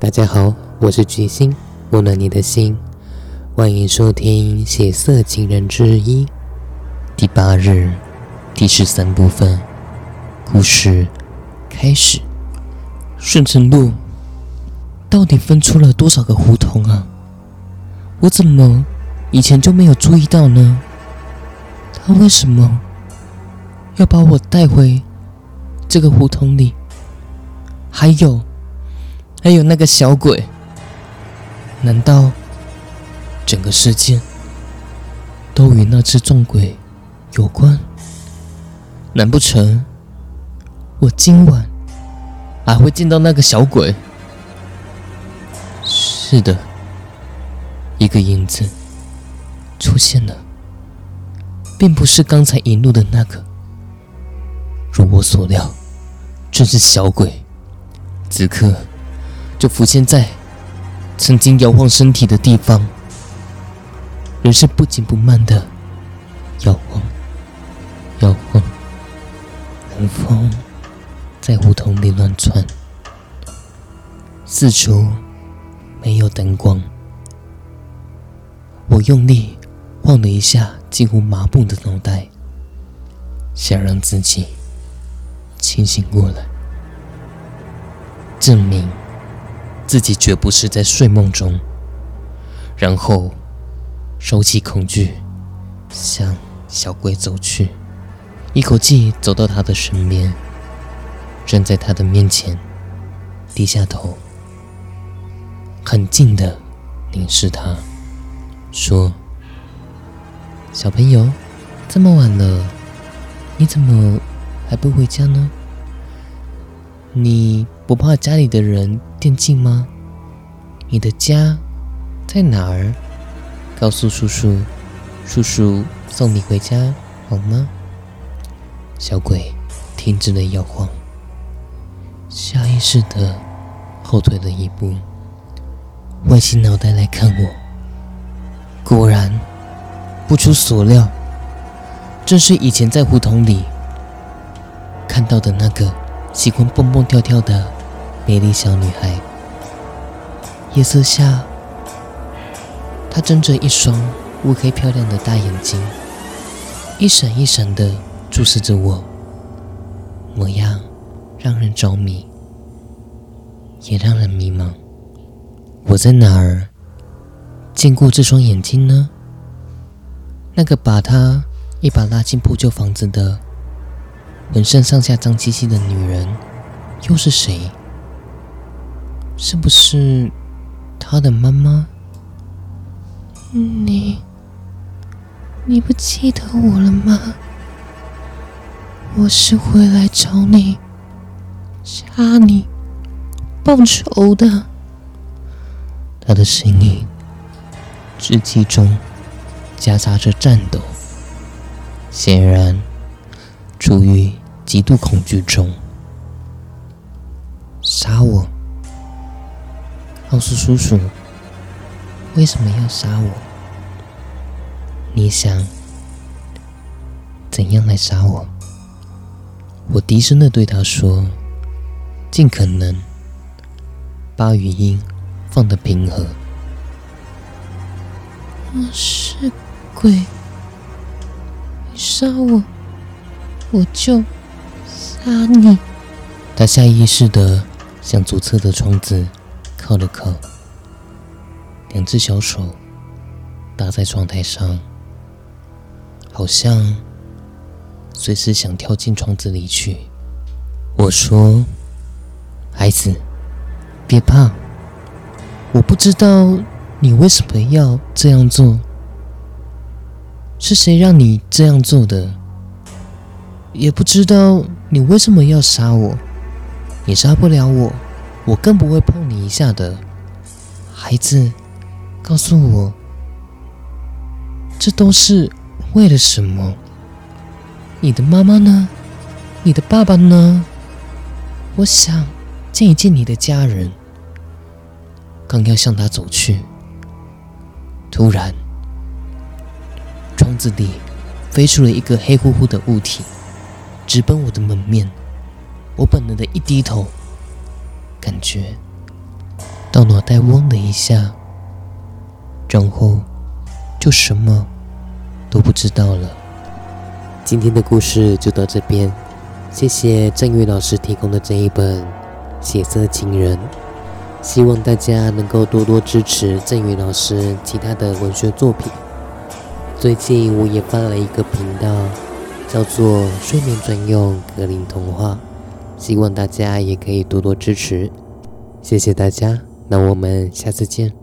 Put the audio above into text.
大家好，我是巨星，温暖你的心，欢迎收听《血色情人之一》第八日第十三部分，故事开始。顺城路到底分出了多少个胡同啊？我怎么以前就没有注意到呢？他为什么要把我带回这个胡同里？还有。还有那个小鬼，难道整个事件都与那只撞鬼有关？难不成我今晚还会见到那个小鬼？是的，一个影子出现了，并不是刚才引路的那个。如我所料，正是小鬼。此刻。就浮现在曾经摇晃身体的地方，人是不紧不慢的摇晃，摇晃。冷风在胡同里乱窜，四处没有灯光。我用力晃了一下近乎麻木的脑袋，想让自己清醒过来，证明。自己绝不是在睡梦中，然后收起恐惧，向小鬼走去，一口气走到他的身边，站在他的面前，低下头，很近的凝视他，说：“小朋友，这么晚了，你怎么还不回家呢？你不怕家里的人？”惦记吗？你的家在哪儿？告诉叔叔，叔叔送你回家好吗？小鬼停止了摇晃，下意识的后退了一步，歪起脑袋来看我。果然，不出所料，正是以前在胡同里看到的那个喜欢蹦蹦跳跳的。美丽小女孩，夜色下，她睁着一双乌黑漂亮的大眼睛，一闪一闪的注视着我，模样让人着迷，也让人迷茫。我在哪儿见过这双眼睛呢？那个把她一把拉进破旧房子的、浑身上下脏兮兮的女人，又是谁？是不是他的妈妈？你，你不记得我了吗？我是回来找你、杀你、报仇的。他的声音稚气中夹杂着颤抖，显然处于极度恐惧中。杀我！告诉叔叔，为什么要杀我？你想怎样来杀我？我低声的对他说，尽可能把语音放得平和。我是鬼，你杀我，我就杀你。他下意识的向左侧的窗子。靠了靠，两只小手搭在窗台上，好像随时想跳进窗子里去。我说：“孩子，别怕，我不知道你为什么要这样做，是谁让你这样做的？也不知道你为什么要杀我，你杀不了我。”我更不会碰你一下的，孩子，告诉我，这都是为了什么？你的妈妈呢？你的爸爸呢？我想见一见你的家人。刚要向他走去，突然，窗子里飞出了一个黑乎乎的物体，直奔我的门面。我本能的一低头。感觉到脑袋嗡的一下，然后就什么都不知道了。今天的故事就到这边，谢谢郑宇老师提供的这一本《血色情人》，希望大家能够多多支持郑宇老师其他的文学作品。最近我也发了一个频道，叫做“睡眠专用格林童话”，希望大家也可以多多支持。谢谢大家，那我们下次见。